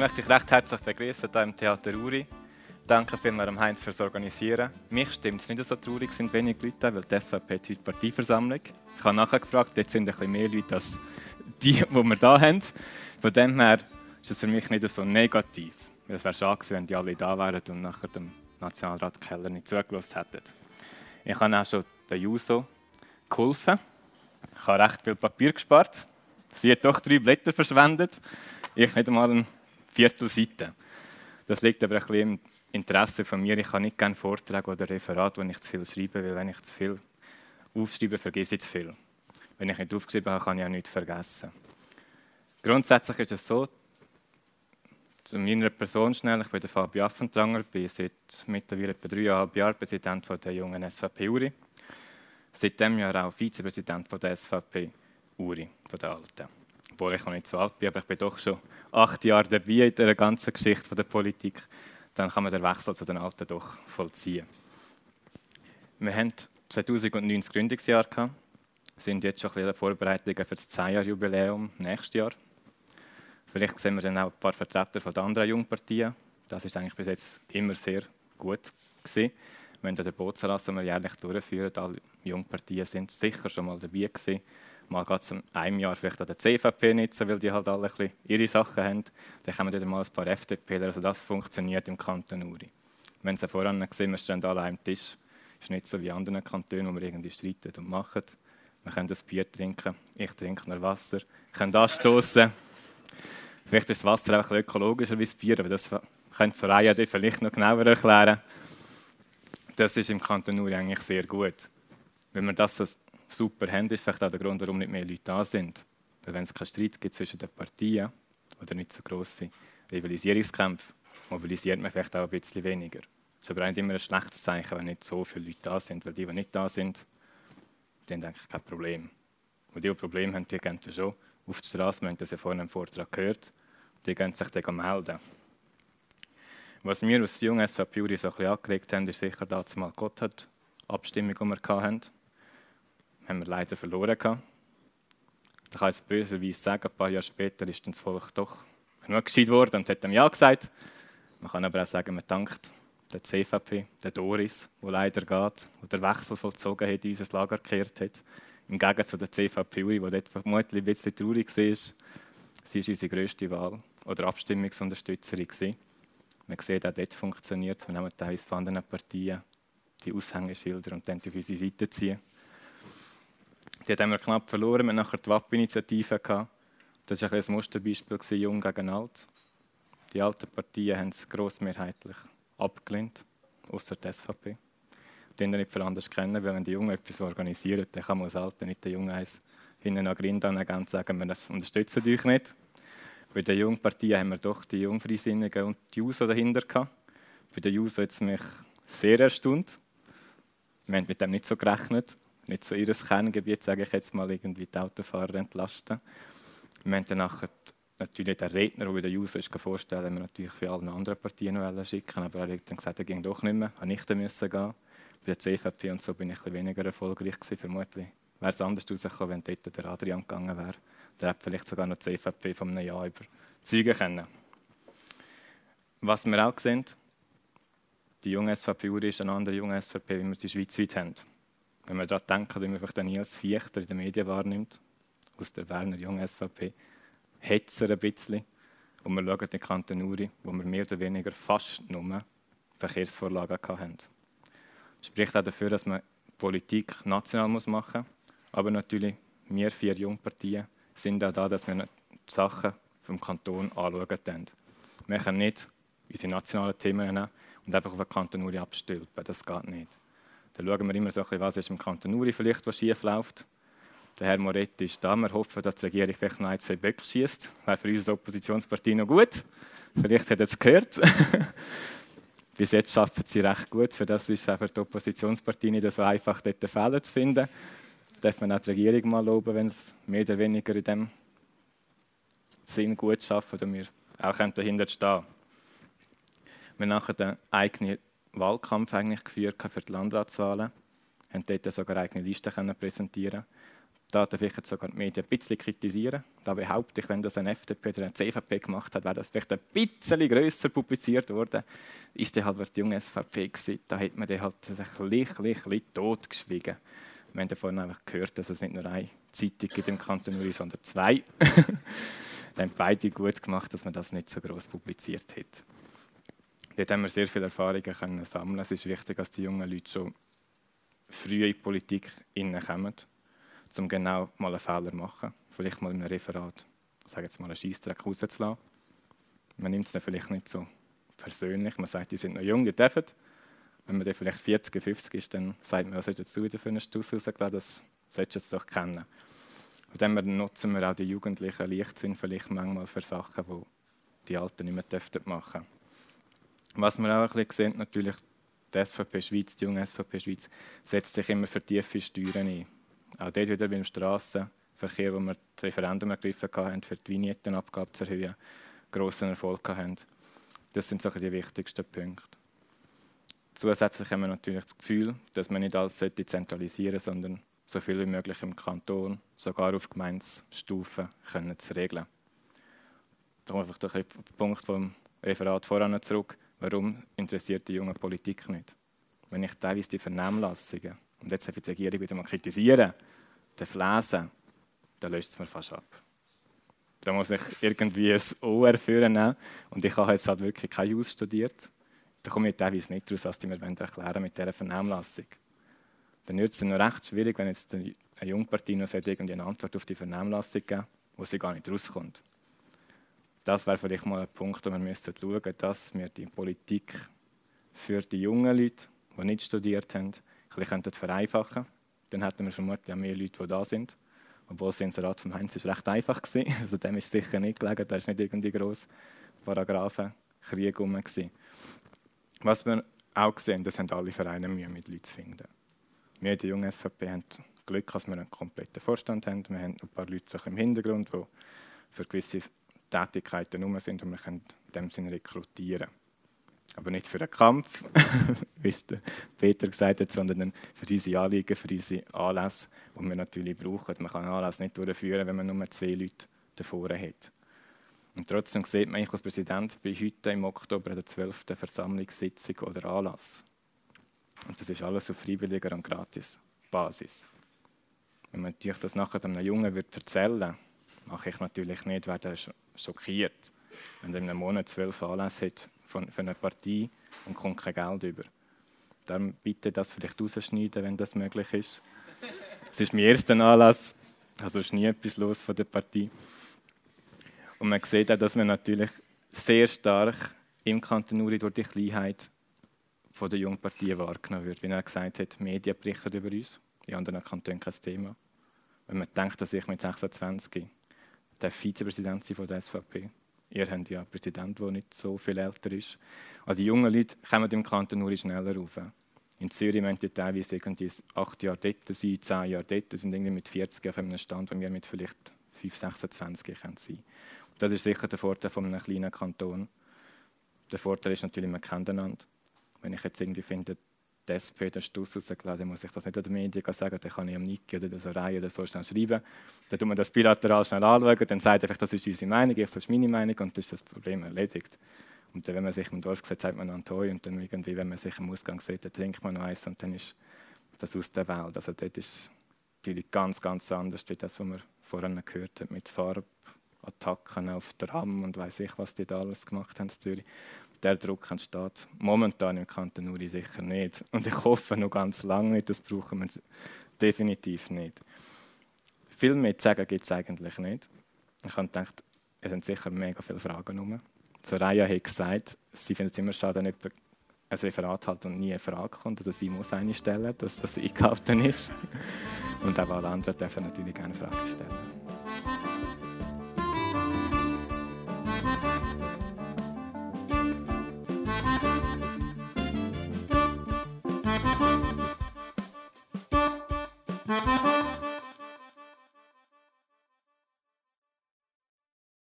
möchte dich recht herzlich begrüßen hier im Theater Uri. Danke vielmals Heinz fürs Organisieren. Mich stimmt es nicht so traurig, sind wenig Leute, weil die SVP hat heute Parteiversammlung. Ich habe nachher gefragt, jetzt sind ein bisschen mehr Leute als die, die wir hier haben. Von dem her ist es für mich nicht so negativ. Es wäre schade gewesen, wenn die alle da wären und nachher dem Nationalrat Keller nicht zugelassen hätten. Ich habe auch schon der Juso geholfen. Ich habe recht viel Papier gespart. Sie hat doch drei Blätter verschwendet. Ich nicht einmal eine Viertelseite. Das liegt aber ein bisschen im Interesse von mir. Ich habe nicht gerne Vorträge oder Referate, wo ich zu viel schreibe, weil wenn ich zu viel aufschreibe, vergesse ich zu viel. Wenn ich nicht aufgeschrieben habe, kann ich auch nichts vergessen. Grundsätzlich ist es so, zu meiner Person schnell, ich bin der Fabio Affentranger, bin seit mittlerweile etwa dreieinhalb Jahren Präsident von der jungen SVP Uri. Seit dem Jahr auch Vizepräsident von der SVP Uri, von der Alten. Obwohl ich noch nicht so alt bin, aber ich bin doch schon acht Jahre dabei in der ganzen Geschichte der Politik. Dann kann man den Wechsel zu den Alten doch vollziehen. Wir haben 2009 das Gründungsjahr gehabt, sind jetzt schon ein bisschen Vorbereitungen für das 10-Jahr-Jubiläum nächstes Jahr. Vielleicht sehen wir dann auch ein paar Vertreter von den anderen Jungpartien. Das ist eigentlich bis jetzt immer sehr gut gewesen. Wir haben den Bootsanlass, den wir jährlich durchführen, alle Jungpartien sind sicher schon mal dabei gewesen. Mal geht es einem Jahr vielleicht an der CVP so, weil die halt alle ein bisschen ihre Sachen haben. Dann kommen wieder mal ein paar FDPler. Also das funktioniert im Kanton Uri. Wenn Sie voran sehen, wir stehen alle am Tisch. Das ist nicht so wie in anderen Kantonen, wo wir irgendwie streiten und machen. Wir können das Bier trinken, ich trinke nur Wasser. Wir können anstoßen. Vielleicht ist das Wasser auch ökologischer wie das Bier, aber das könnte Soraya dir vielleicht noch genauer erklären. Das ist im Kanton Uri eigentlich sehr gut. Wenn wir das super haben, ist vielleicht auch der Grund, warum nicht mehr Leute da sind. Weil wenn es keinen Streit gibt zwischen den Partien oder nicht so grosse Rivalisierungskämpfe, mobilisiert man vielleicht auch ein bisschen weniger. Das ist aber nicht immer ein schlechtes Zeichen, wenn nicht so viele Leute da sind, weil die, die nicht da sind, die haben eigentlich kein Problem. Und die, die Probleme haben, die gehen schon auf die Straße. Wir haben das ja vorhin im Vortrag gehört. Die gehen sich dann melden. Was wir als junge SVP so ein bisschen angeregt haben, ist sicher dass mal Gott hat Abstimmung, die wir hatten. Haben wir leider verloren gehabt. Da kann ich böserweise sagen, ein paar Jahre später ist das Volk doch genug gescheit worden und hat ihm Ja gesagt. Man kann aber auch sagen, man dankt der CVP, der Doris, der leider geht, der den Wechsel vollzogen hat, in unser Lager gekehrt hat. Im Gegensatz zu der CVP, die dort vermutlich ein bisschen traurig war. Sie ist unsere grösste Wahl- oder Abstimmungsunterstützerin. Man sieht, auch dort funktioniert es. Wir nehmen teilweise von anderen Partien die Aushängeschilder und dann auf unsere Seite ziehen. Die haben wir knapp verloren. Wir hatten nachher die WAP-Initiative. Das war ein, Musterbeispiel, jung gegen alt. Die alten Partien haben es grossmehrheitlich abgelehnt, außer die SVP den nicht viel anders kennen, weil wenn die Jungen etwas organisieren, dann kann man als Alte nicht den Jungen eins hinten an Grind und sagen, wir unterstützen euch nicht. Bei der jungen Partei haben wir doch die Jungfreisinnigen und die JUSO dahinter gehabt. Bei der JUSO hat es mich sehr erstaunt. Wir haben mit dem nicht so gerechnet. Nicht so ihr Kerngebiet, sage ich jetzt mal, irgendwie die Autofahrer entlasten. Wir haben dann nachher natürlich den Redner, der bei der JUSO ist, vorstellen, wir natürlich für alle anderen Partien noch schicken, aber er hat dann gesagt, er ging doch nicht mehr, er nicht müssen gehen bei der CVP und so bin ich ein weniger erfolgreich gewesen, vermutlich. Wäre es anders rausgekommen, wenn dort der Adrian gegangen wäre. Der hätte vielleicht sogar noch die CVP von einem Jahr überzeugen können. Was wir auch sehen, die junge SVP ist eine andere junge SVP, wie wir sie schweizweit haben. Wenn wir daran denken, wie man einfach Nils Fichter in den Medien wahrnimmt, aus der Werner jungen SVP, hetzer ein bisschen. Und wir schauen den Kanton Uri, wo wir mehr oder weniger fast nur Verkehrsvorlagen hatten spricht auch dafür, dass man Politik national machen muss. Aber natürlich, wir vier Jungpartien sind auch da, dass wir die Sachen vom Kanton anschauen. Wir können nicht unsere nationalen Themen nehmen und einfach auf den Kanton Uri abstülpen. Das geht nicht. Dann schauen wir immer so ein bisschen, was ist im Kanton Uri vielleicht, was schief läuft. Der Herr Moretti ist da. Wir hoffen, dass die Regierung vielleicht noch ein, zwei Böcke schießt. Wäre für unsere Oppositionspartie noch gut. Vielleicht hat er es gehört. bis jetzt schaffen sie recht gut. Für das ist es für die Oppositionspartie nicht so einfach, dort Fehler zu finden. Darf man auch die Regierung mal loben, wenn es mehr oder weniger in dem Sinn gut schafft und wir auch dahinter stehen Wir haben nachher den eigenen Wahlkampf eigentlich geführt für die Landratswahlen, haben dort sogar eigene Listen präsentieren da darf ich jetzt sogar die Medien ein bisschen kritisieren. Da behaupte ich, wenn das eine FDP oder eine CVP gemacht hat, wäre das vielleicht ein bisschen grösser publiziert worden. Ist der halt die junge SVP gewesen. Da hat man den halt ein bisschen, bisschen totgeschwiegen. Wir haben davon einfach gehört, dass es nicht nur eine Zeitung gibt im Kanton Uri, sondern zwei. Dann haben beide gut gemacht, dass man das nicht so groß publiziert hat. Dort haben wir sehr viele Erfahrungen können sammeln. Es ist wichtig, dass die jungen Leute schon früh in die Politik kommen um genau mal einen Fehler zu machen. Vielleicht mal in einem Referat, sage jetzt mal, einen Scheissdreck rauszulassen. Man nimmt es dann vielleicht nicht so persönlich. Man sagt, die sind noch jung, die dürfen. Wenn man dann vielleicht 40, 50 ist, dann sagt man, was solltest du für einen Stuss rausgelassen? Das solltest du jetzt doch kennen. Und dann nutzen wir auch die Jugendlichen Leichtsinn vielleicht manchmal für Sachen, die die Alten nicht mehr machen Was wir auch ein bisschen sehen, natürlich, die SVP Schweiz, die junge SVP Schweiz, setzt sich immer für tiefe Steuern ein. Auch dort wieder beim Strassenverkehr, wo wir das Referendum ergriffen haben, für die Vignettenabgabe zu erhöhen, grossen Erfolg haben. Das sind so die wichtigsten Punkte. Zusätzlich haben wir natürlich das Gefühl, dass man nicht alles zentralisieren sollte, sondern so viel wie möglich im Kanton, sogar auf Gemeindestufe, können zu regeln. Da ich auf den Punkt vom Referat voran zurück. Warum interessiert die junge Politik nicht? Wenn ich teilweise die Vernehmlassungen und jetzt die Regierung wieder mal kritisieren, dann lesen, dann löst es mir fast ab. Da muss ich irgendwie ein Ohr führen und ich habe jetzt halt wirklich kein Jus studiert. Da komme ich teilweise nicht daraus, was die mir erklären mit dieser Vernehmlassung. Dann wird es dann noch recht schwierig, wenn jetzt eine Jungpartie noch irgendwie eine Antwort auf die Vernehmlassung geben wo sie gar nicht rauskommt. Das wäre vielleicht mal ein Punkt, wo wir müssten schauen dass wir die Politik für die jungen Leute, die nicht studiert haben, ein bisschen vereinfachen könnten. Dann hätten wir vermutlich auch mehr Leute, die da sind. Obwohl das Inserat vom Heinz ist recht einfach war. Also dem ist sicher nicht gelegen. Da war nicht irgendwie gross Paragraphenkrieg herum. Was wir auch sehen, das haben alle Vereine Mühe, mit Leuten zu finden. Wir der jungen SVP haben Glück, dass wir einen kompletten Vorstand haben. Wir haben ein paar Leute im Hintergrund, die für gewisse Tätigkeiten herum sind und wir können in dem Sinne rekrutieren. Aber nicht für einen Kampf, wie es Peter gesagt hat, sondern für unsere Anliegen, für unsere Anlässe, die wir natürlich brauchen. Man kann Anlass nicht durchführen, wenn man nur zwei Leute davor hat. Und trotzdem sieht man, ich als Präsident bin heute im Oktober der 12. Versammlungssitzung oder Anlass. Und das ist alles auf freiwilliger und gratis Basis. Wenn man natürlich das nachher einem Jungen erzählen würde, mache ich natürlich nicht, wäre er schockiert. Wenn er in einem Monat zwölf Anlässe hat von, für eine Partei und kommt kein Geld über. Darum bitte das vielleicht rausschneiden, wenn das möglich ist. Es ist mein erster Anlass, also ist nie etwas los von der Partei. Und man sieht auch, dass man natürlich sehr stark im Kanton Uri durch die Kleinheit von der Jungpartie wahrgenommen wird. Wie er gesagt hat, Medien berichten über uns, in anderen Kantonen kein Thema. Wenn man denkt, dass ich mit 26 der Vizepräsident von der SVP Ihr habt ja einen Präsident, der nicht so viel älter ist. Also die jungen Leute kommen im Kanton nur schneller rauf. In Zürich müssen die teilweise irgendwie acht Jahre dort sein, zehn Jahre dort, sind irgendwie mit 40 auf einem Stand, wo wir mit vielleicht 5, 26 sein können. Das ist sicher der Vorteil von einem kleinen Kanton. Der Vorteil ist natürlich, man kennt einander. Wenn ich jetzt irgendwie finde, die SP den Stuss rausgelassen, muss ich das nicht an den Medien sagen, dann kann ich am Niki oder der Reihe oder so schnell schreiben. Dann tut man das bilateral schnell anschauen, dann sagt einfach, das ist unsere Meinung, ich, das ist meine Meinung und dann ist das Problem erledigt. Und dann, wenn man sich im Dorf sieht, sagt man Antoi und dann irgendwie, wenn man sich im Ausgang sieht, dann trinkt man noch eins und dann ist das aus der Welt. Also dort ist natürlich ganz, ganz anders, wie das, was wir vorhin gehört haben, mit Farbattacken auf der Ram und weiß ich, was die da alles gemacht haben der Druck entsteht momentan im Kanton Uri sicher nicht. Und ich hoffe noch ganz lange nicht, das brauchen wir definitiv nicht. Viel mehr zu sagen gibt es eigentlich nicht. Ich habe gedacht, es sind sicher mega viele Fragen rum. Soraya hat gesagt, sie findet es immer schade, wenn jemand ein Referat hat und nie eine Frage kommt. Also sie muss eine stellen, dass das eingehalten ist. Und auch alle anderen dürfen natürlich gerne Fragen stellen.